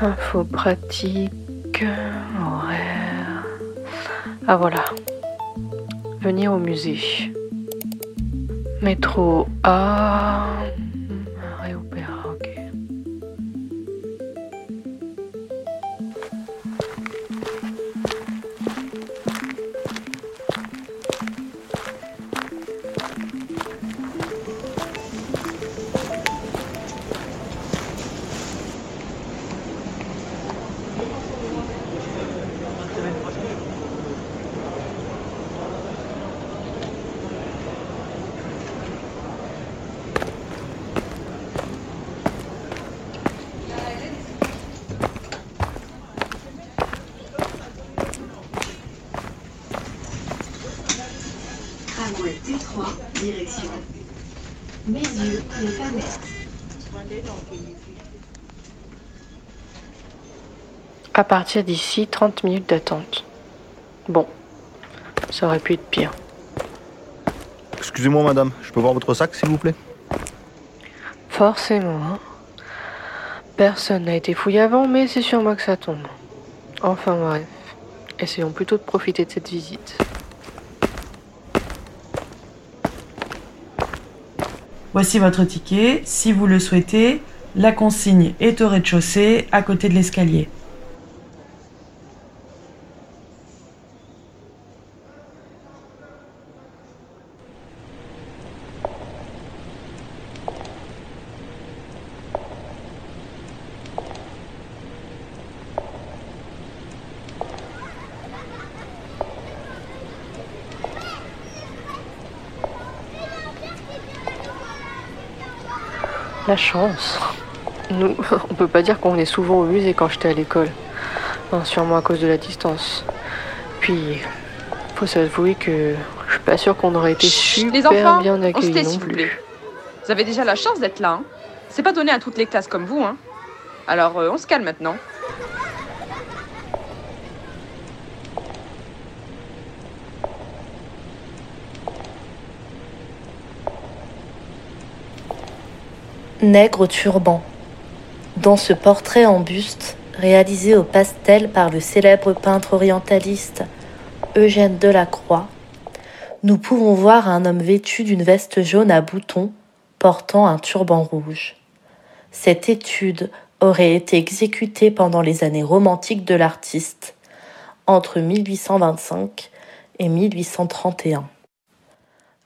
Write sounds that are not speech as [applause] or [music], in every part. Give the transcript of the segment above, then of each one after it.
Info pratique, horaire. Ah voilà. Venir au musée. Métro A. direction. Mes yeux, les À partir d'ici, 30 minutes d'attente. Bon, ça aurait pu être pire. Excusez-moi, madame, je peux voir votre sac, s'il vous plaît? Forcément. Hein. Personne n'a été fouillé avant, mais c'est sur moi que ça tombe. Enfin bref, essayons plutôt de profiter de cette visite. Voici votre ticket. Si vous le souhaitez, la consigne est au rez-de-chaussée, à côté de l'escalier. La chance. Nous, [laughs] on peut pas dire qu'on est souvent au musée quand j'étais à l'école. sûrement à cause de la distance. Puis, faut s'avouer que je suis pas sûre qu'on aurait été super Les enfants, bien accueillis non plus. Vous avez déjà la chance d'être là. Hein. C'est pas donné à toutes les classes comme vous. Hein. Alors, euh, on se calme maintenant. Nègre turban. Dans ce portrait en buste, réalisé au pastel par le célèbre peintre orientaliste Eugène Delacroix, nous pouvons voir un homme vêtu d'une veste jaune à boutons portant un turban rouge. Cette étude aurait été exécutée pendant les années romantiques de l'artiste, entre 1825 et 1831.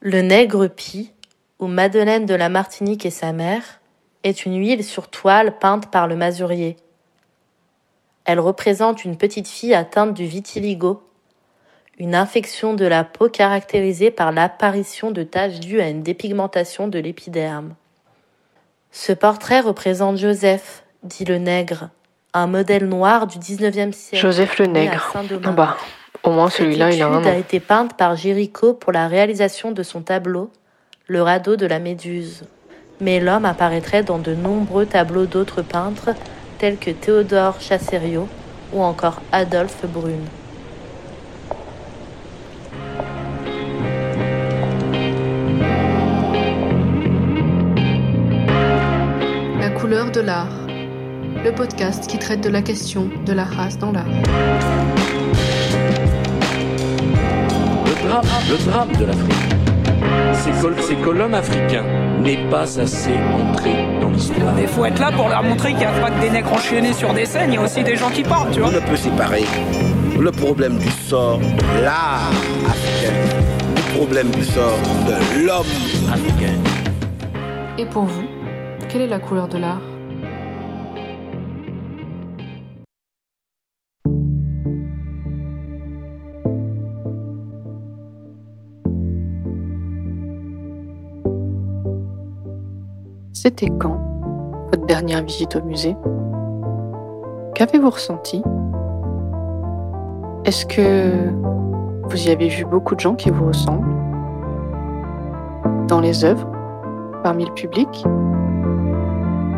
Le nègre pie, ou Madeleine de la Martinique et sa mère, est une huile sur toile peinte par le masurier. Elle représente une petite fille atteinte du vitiligo, une infection de la peau caractérisée par l'apparition de taches dues à une dépigmentation de l'épiderme. Ce portrait représente Joseph, dit le nègre, un modèle noir du XIXe siècle. Joseph le nègre. Ah bah, au moins celui-là, il a un nom. a été peinte par Géricault pour la réalisation de son tableau, Le radeau de la Méduse mais l'homme apparaîtrait dans de nombreux tableaux d'autres peintres tels que Théodore Chasserio ou encore Adolphe Brune. La couleur de l'art, le podcast qui traite de la question de la race dans l'art. Le drame, le drame de l'Afrique, c'est que l'homme africain n'est pas assez entré dans l'histoire. Il faut être là pour leur montrer qu'il n'y a pas que des nègres enchaînés sur des scènes, il y a aussi des gens qui parlent, tu vois. On ne peut séparer le problème du sort de l'art africain du problème du sort de l'homme africain. Et pour vous, quelle est la couleur de l'art? C'était quand votre dernière visite au musée? Qu'avez-vous ressenti? Est-ce que vous y avez vu beaucoup de gens qui vous ressemblent? Dans les œuvres? Parmi le public?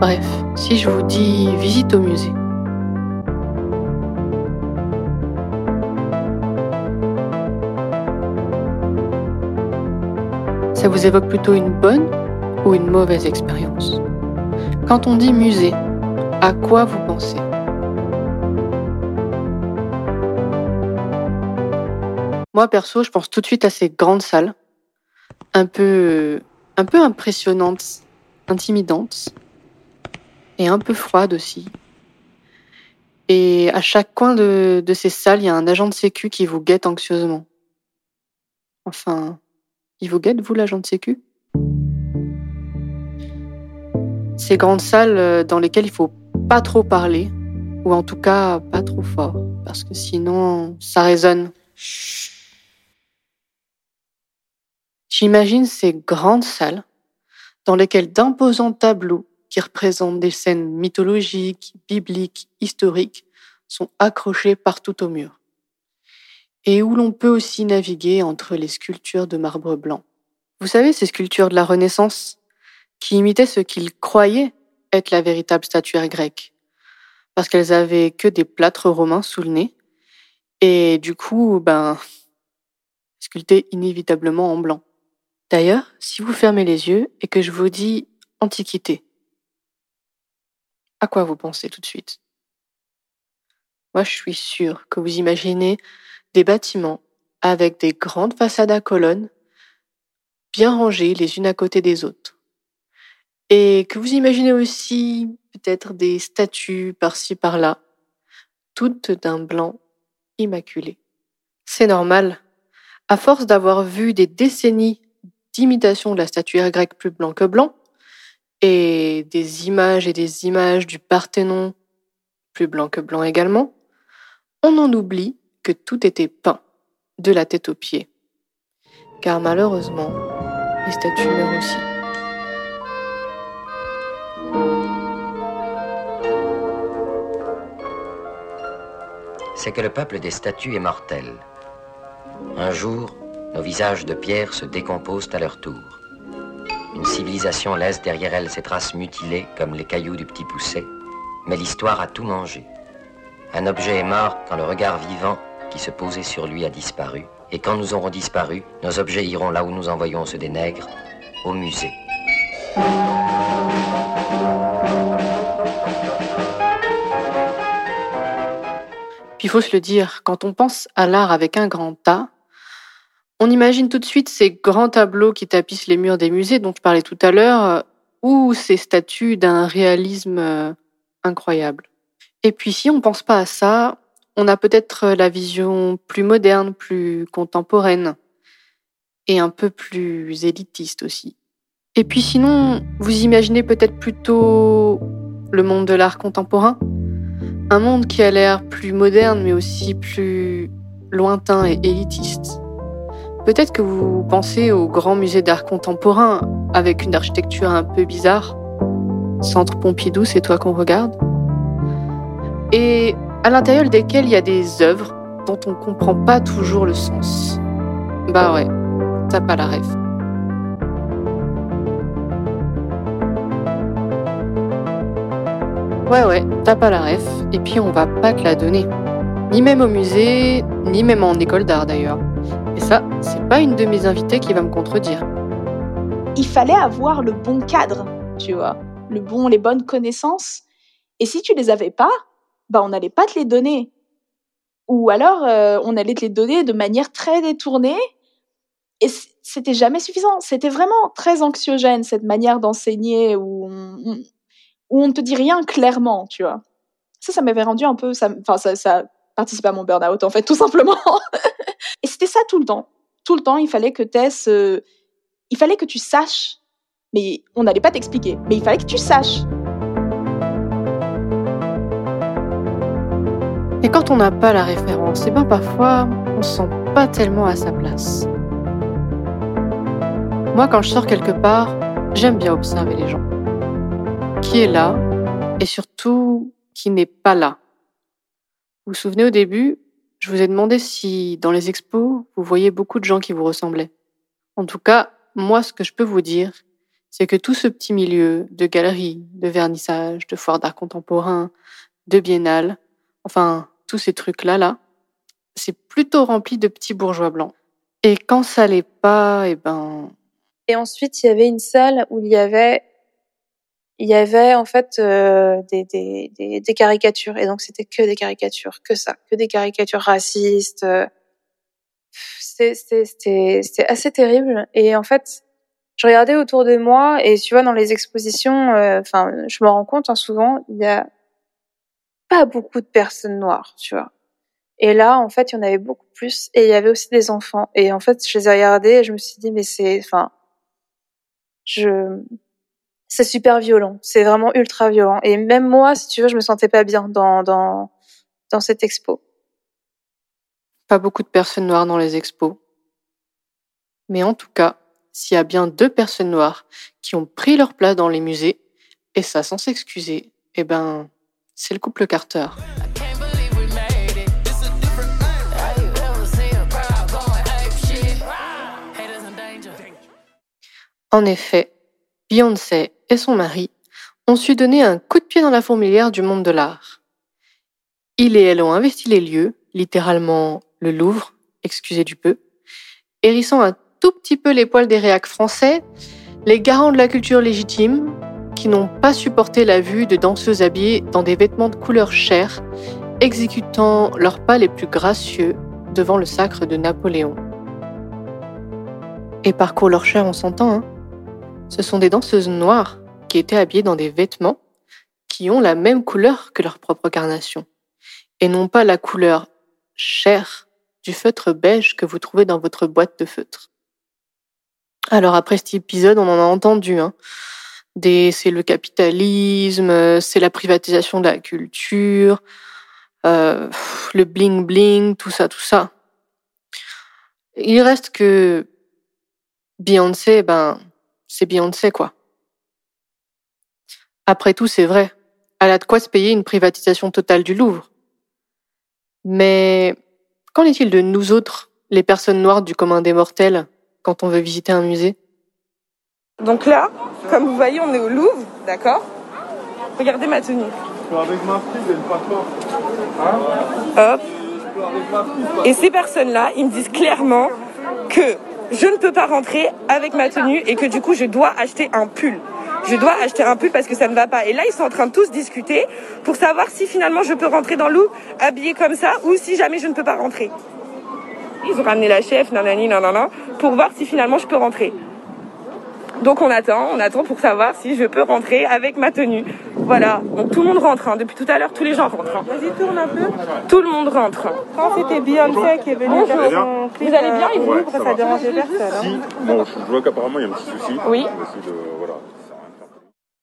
Bref, si je vous dis visite au musée, ça vous évoque plutôt une bonne ou une mauvaise expérience. Quand on dit musée, à quoi vous pensez? Moi perso, je pense tout de suite à ces grandes salles, un peu, un peu impressionnantes, intimidantes, et un peu froides aussi. Et à chaque coin de, de ces salles, il y a un agent de sécu qui vous guette anxieusement. Enfin, il vous guette, vous, l'agent de sécu? Ces grandes salles euh, dans lesquelles il faut pas trop parler, ou en tout cas pas trop fort, parce que sinon ça résonne. J'imagine ces grandes salles dans lesquelles d'imposants tableaux qui représentent des scènes mythologiques, bibliques, historiques sont accrochés partout au mur, et où l'on peut aussi naviguer entre les sculptures de marbre blanc. Vous savez, ces sculptures de la Renaissance, qui imitaient ce qu'ils croyaient être la véritable statuaire grecque, parce qu'elles avaient que des plâtres romains sous le nez, et du coup, ben, sculptées inévitablement en blanc. D'ailleurs, si vous fermez les yeux et que je vous dis Antiquité, à quoi vous pensez tout de suite? Moi, je suis sûre que vous imaginez des bâtiments avec des grandes façades à colonnes, bien rangées les unes à côté des autres. Et que vous imaginez aussi peut-être des statues par-ci par-là, toutes d'un blanc immaculé. C'est normal. À force d'avoir vu des décennies d'imitation de la statuaire grecque plus blanc que blanc, et des images et des images du Parthénon plus blanc que blanc également, on en oublie que tout était peint, de la tête aux pieds. Car malheureusement, les statues meurent aussi. C'est que le peuple des statues est mortel. Un jour, nos visages de pierre se décomposent à leur tour. Une civilisation laisse derrière elle ses traces mutilées comme les cailloux du petit pousset, mais l'histoire a tout mangé. Un objet est mort quand le regard vivant qui se posait sur lui a disparu, et quand nous aurons disparu, nos objets iront là où nous envoyons ceux des nègres, au musée. Il faut se le dire, quand on pense à l'art avec un grand A, on imagine tout de suite ces grands tableaux qui tapissent les murs des musées dont je parlais tout à l'heure, euh, ou ces statues d'un réalisme euh, incroyable. Et puis si on pense pas à ça, on a peut-être la vision plus moderne, plus contemporaine, et un peu plus élitiste aussi. Et puis sinon, vous imaginez peut-être plutôt le monde de l'art contemporain? Un monde qui a l'air plus moderne mais aussi plus lointain et élitiste. Peut-être que vous pensez au grand musée d'art contemporain avec une architecture un peu bizarre. Centre Pompidou, c'est toi qu'on regarde. Et à l'intérieur desquels il y a des œuvres dont on comprend pas toujours le sens. Bah ouais, t'as pas la rêve. Ouais, ouais, t'as pas la ref, et puis on va pas te la donner. Ni même au musée, ni même en école d'art d'ailleurs. Et ça, c'est pas une de mes invitées qui va me contredire. Il fallait avoir le bon cadre, tu vois, le bon, les bonnes connaissances. Et si tu les avais pas, bah on n'allait pas te les donner. Ou alors euh, on allait te les donner de manière très détournée. Et c'était jamais suffisant. C'était vraiment très anxiogène cette manière d'enseigner où on, où on ne te dit rien clairement, tu vois. Ça, ça m'avait rendu un peu, enfin, ça, ça participait à mon burn-out, en fait, [laughs] tout simplement. et c'était ça tout le temps. Tout le temps, il fallait que Tess, il fallait que tu saches, mais on n'allait pas t'expliquer, mais il fallait que tu saches. Et quand on n'a pas la référence, et eh ben parfois, on se sent pas tellement à sa place. Moi, quand je sors quelque part, j'aime bien observer les gens qui est là et surtout qui n'est pas là. Vous vous souvenez au début, je vous ai demandé si dans les expos, vous voyez beaucoup de gens qui vous ressemblaient. En tout cas, moi, ce que je peux vous dire, c'est que tout ce petit milieu de galeries, de vernissage, de foires d'art contemporain, de biennale, enfin, tous ces trucs-là, là, c'est plutôt rempli de petits bourgeois blancs. Et quand ça l'est pas, eh ben... Et ensuite, il y avait une salle où il y avait il y avait en fait euh, des, des, des, des, caricatures et donc c'était que des caricatures, que ça, que des caricatures racistes. Euh, C'était assez terrible. Et en fait, je regardais autour de moi et tu vois dans les expositions, euh, enfin, je me rends compte hein, souvent il y a pas beaucoup de personnes noires, tu vois. Et là, en fait, il y en avait beaucoup plus et il y avait aussi des enfants. Et en fait, je les ai regardés et je me suis dit mais c'est, enfin, je, c'est super violent. C'est vraiment ultra violent. Et même moi, si tu veux, je me sentais pas bien dans dans cette expo. Pas beaucoup de personnes noires dans les expos. Mais en tout cas, s'il y a bien deux personnes noires qui ont pris leur place dans les musées, et ça sans s'excuser, eh ben, c'est le couple Carter. En effet, Beyoncé son mari ont su donner un coup de pied dans la fourmilière du monde de l'art. Ils et elle ont investi les lieux, littéralement le Louvre, excusez du peu, hérissant un tout petit peu les poils des réacs français, les garants de la culture légitime, qui n'ont pas supporté la vue de danseuses habillées dans des vêtements de couleur chair, exécutant leurs pas les plus gracieux devant le sacre de Napoléon. Et par couleur chair, on s'entend, hein ce sont des danseuses noires qui étaient habillées dans des vêtements qui ont la même couleur que leur propre carnation, et non pas la couleur chair du feutre beige que vous trouvez dans votre boîte de feutre. Alors après cet épisode, on en a entendu, hein. Des, c'est le capitalisme, c'est la privatisation de la culture, euh, le bling bling, tout ça, tout ça. Il reste que Beyoncé, ben, c'est Beyoncé, quoi. Après tout, c'est vrai. Elle a de quoi se payer une privatisation totale du Louvre. Mais qu'en est-il de nous autres, les personnes noires du commun des mortels, quand on veut visiter un musée? Donc là, comme vous voyez, on est au Louvre, d'accord? Regardez ma tenue. Avec ma fille, elle pas toi. Hop. Et ces personnes-là, ils me disent clairement que je ne peux pas rentrer avec ma tenue et que du coup, je dois acheter un pull. Je dois acheter un pull parce que ça ne va pas. Et là, ils sont en train de tous discuter pour savoir si finalement je peux rentrer dans l'eau habillée comme ça ou si jamais je ne peux pas rentrer. Ils ont ramené la chef, nanani, nanana, pour voir si finalement je peux rentrer. Donc on attend, on attend pour savoir si je peux rentrer avec ma tenue. Voilà, donc tout le monde rentre, hein. depuis tout à l'heure tous les gens rentrent. hein. Vas-y, tourne un peu. Tout le monde rentre. Quand c'était Beyoncé qui est venue Bonjour. faire son clip Vous allez bien, euh, au Yves Louvre, ça dérangeait personne. hein. Bon, je vois qu'apparemment il y a un petit souci. Oui. De.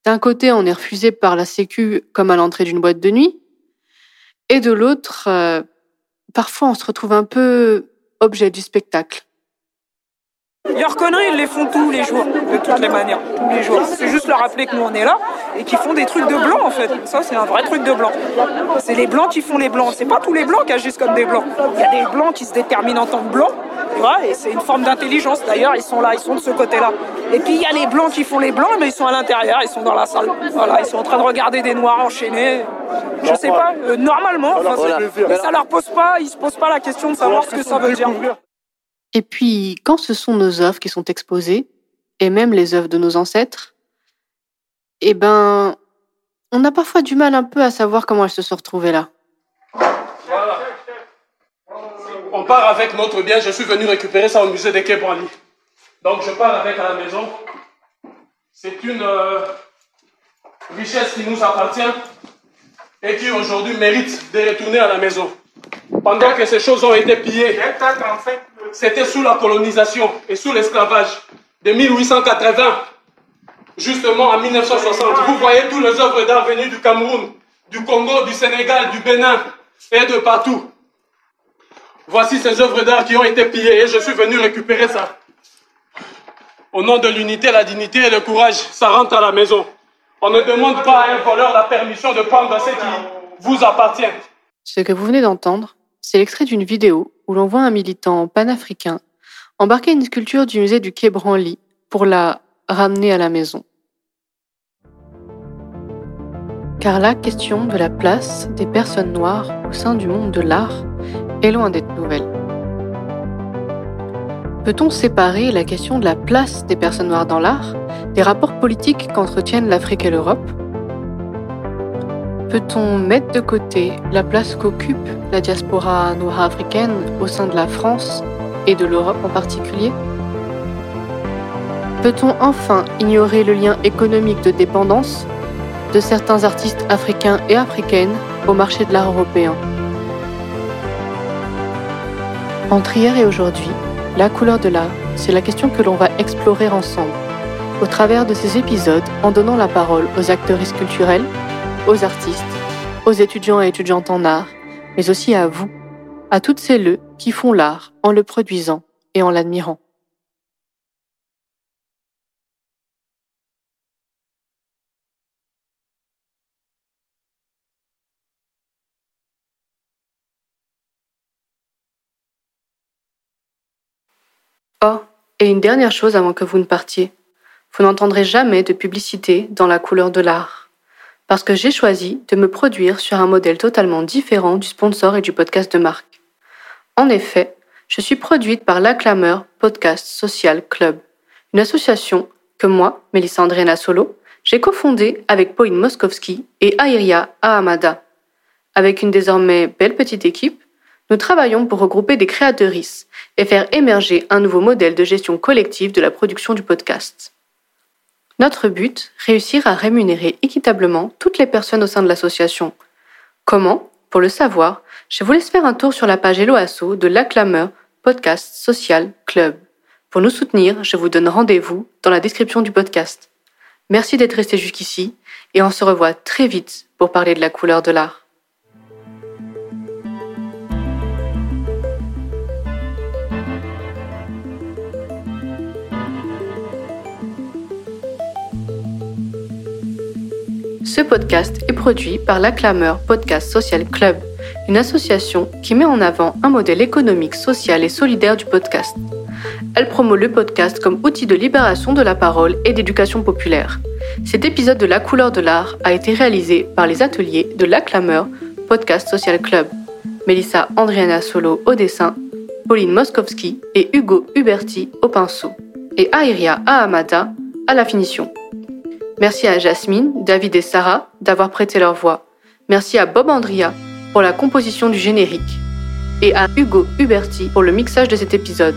D'un côté, on est refusé par la Sécu comme à l'entrée d'une boîte de nuit, et de l'autre, euh, parfois on se retrouve un peu objet du spectacle. Leurs conneries, ils les font tous les jours, de toutes les manières, tous les jours. C'est juste leur rappeler que nous on est là et qu'ils font des trucs de blancs en fait. Ça, c'est un vrai truc de blanc. C'est les blancs qui font les blancs. C'est pas tous les blancs qui agissent comme des blancs. Il y a des blancs qui se déterminent en tant que blancs, tu vois, et c'est une forme d'intelligence d'ailleurs. Ils sont là, ils sont de ce côté-là. Et puis il y a les blancs qui font les blancs, mais ils sont à l'intérieur, ils sont dans la salle. Voilà, ils sont en train de regarder des noirs enchaînés. Je sais pas, euh, normalement, enfin, c'est- mais ça leur pose pas, ils se posent pas la question de savoir ce que ça veut dire. Et puis, quand ce sont nos œuvres qui sont exposées, et même les œuvres de nos ancêtres, eh ben, on a parfois du mal un peu à savoir comment elles se sont retrouvées là. On part avec notre bien, je suis venu récupérer ça au musée des Quai Branly. Donc je pars avec à la maison. C'est une euh, richesse qui nous appartient et qui aujourd'hui mérite de retourner à la maison. Pendant que ces choses ont été pillées, c'était sous la colonisation et sous l'esclavage de 1880 justement en 1960. Vous voyez tous les œuvres d'art venues du Cameroun, du Congo, du Sénégal, du Bénin et de partout. Voici ces œuvres d'art qui ont été pillées et je suis venu récupérer ça. Au nom de l'unité, la dignité et le courage, ça rentre à la maison. On ne demande pas à un voleur la permission de prendre ce qui vous appartient. Ce que vous venez d'entendre, c'est l'extrait d'une vidéo où l'on voit un militant panafricain embarquer une sculpture du musée du Quai Branly pour la ramener à la maison. Car la question de la place des personnes noires au sein du monde de l'art est loin d'être nouvelle. Peut-on séparer la question de la place des personnes noires dans l'art des rapports politiques qu'entretiennent l'Afrique et l'Europe? Peut-on mettre de côté la place qu'occupe la diaspora noire africaine au sein de la France et de l'Europe en particulier Peut-on enfin ignorer le lien économique de dépendance de certains artistes africains et africaines au marché de l'art européen Entre hier et aujourd'hui, la couleur de l'art, c'est la question que l'on va explorer ensemble, au travers de ces épisodes en donnant la parole aux acteuristes culturels, aux artistes, aux étudiants et étudiantes en art, mais aussi à vous, à toutes celles qui font l'art en le produisant et en l'admirant. Oh, et une dernière chose avant que vous ne partiez. Vous n'entendrez jamais de publicité dans la couleur de l'art. Parce que j'ai choisi de me produire sur un modèle totalement différent du sponsor et du podcast de marque. En effet, je suis produite par l'acclameur Podcast Social Club, une association que moi, Mélissa Andréana Solo, j'ai cofondée avec Pauline Moskowski et Airia Ahamada. Avec une désormais belle petite équipe, nous travaillons pour regrouper des créatrices et faire émerger un nouveau modèle de gestion collective de la production du podcast. Notre but, réussir à rémunérer équitablement toutes les personnes au sein de l'association. Comment? Pour le savoir, je vous laisse faire un tour sur la page Hello Asso de l'acclameur Podcast Social Club. Pour nous soutenir, je vous donne rendez-vous dans la description du podcast. Merci d'être resté jusqu'ici et on se revoit très vite pour parler de la couleur de l'art. Ce podcast est produit par l'acclameur Podcast Social Club, une association qui met en avant un modèle économique, social et solidaire du podcast. Elle promeut le podcast comme outil de libération de la parole et d'éducation populaire. Cet épisode de La couleur de l'art a été réalisé par les ateliers de l'acclameur Podcast Social Club. Melissa Andriana Solo au dessin, Pauline Moskowski et Hugo Huberti au pinceau, et Airia Ahamada à la finition. Merci à Jasmine, David et Sarah d'avoir prêté leur voix. Merci à Bob Andria pour la composition du générique. Et à Hugo Huberti pour le mixage de cet épisode.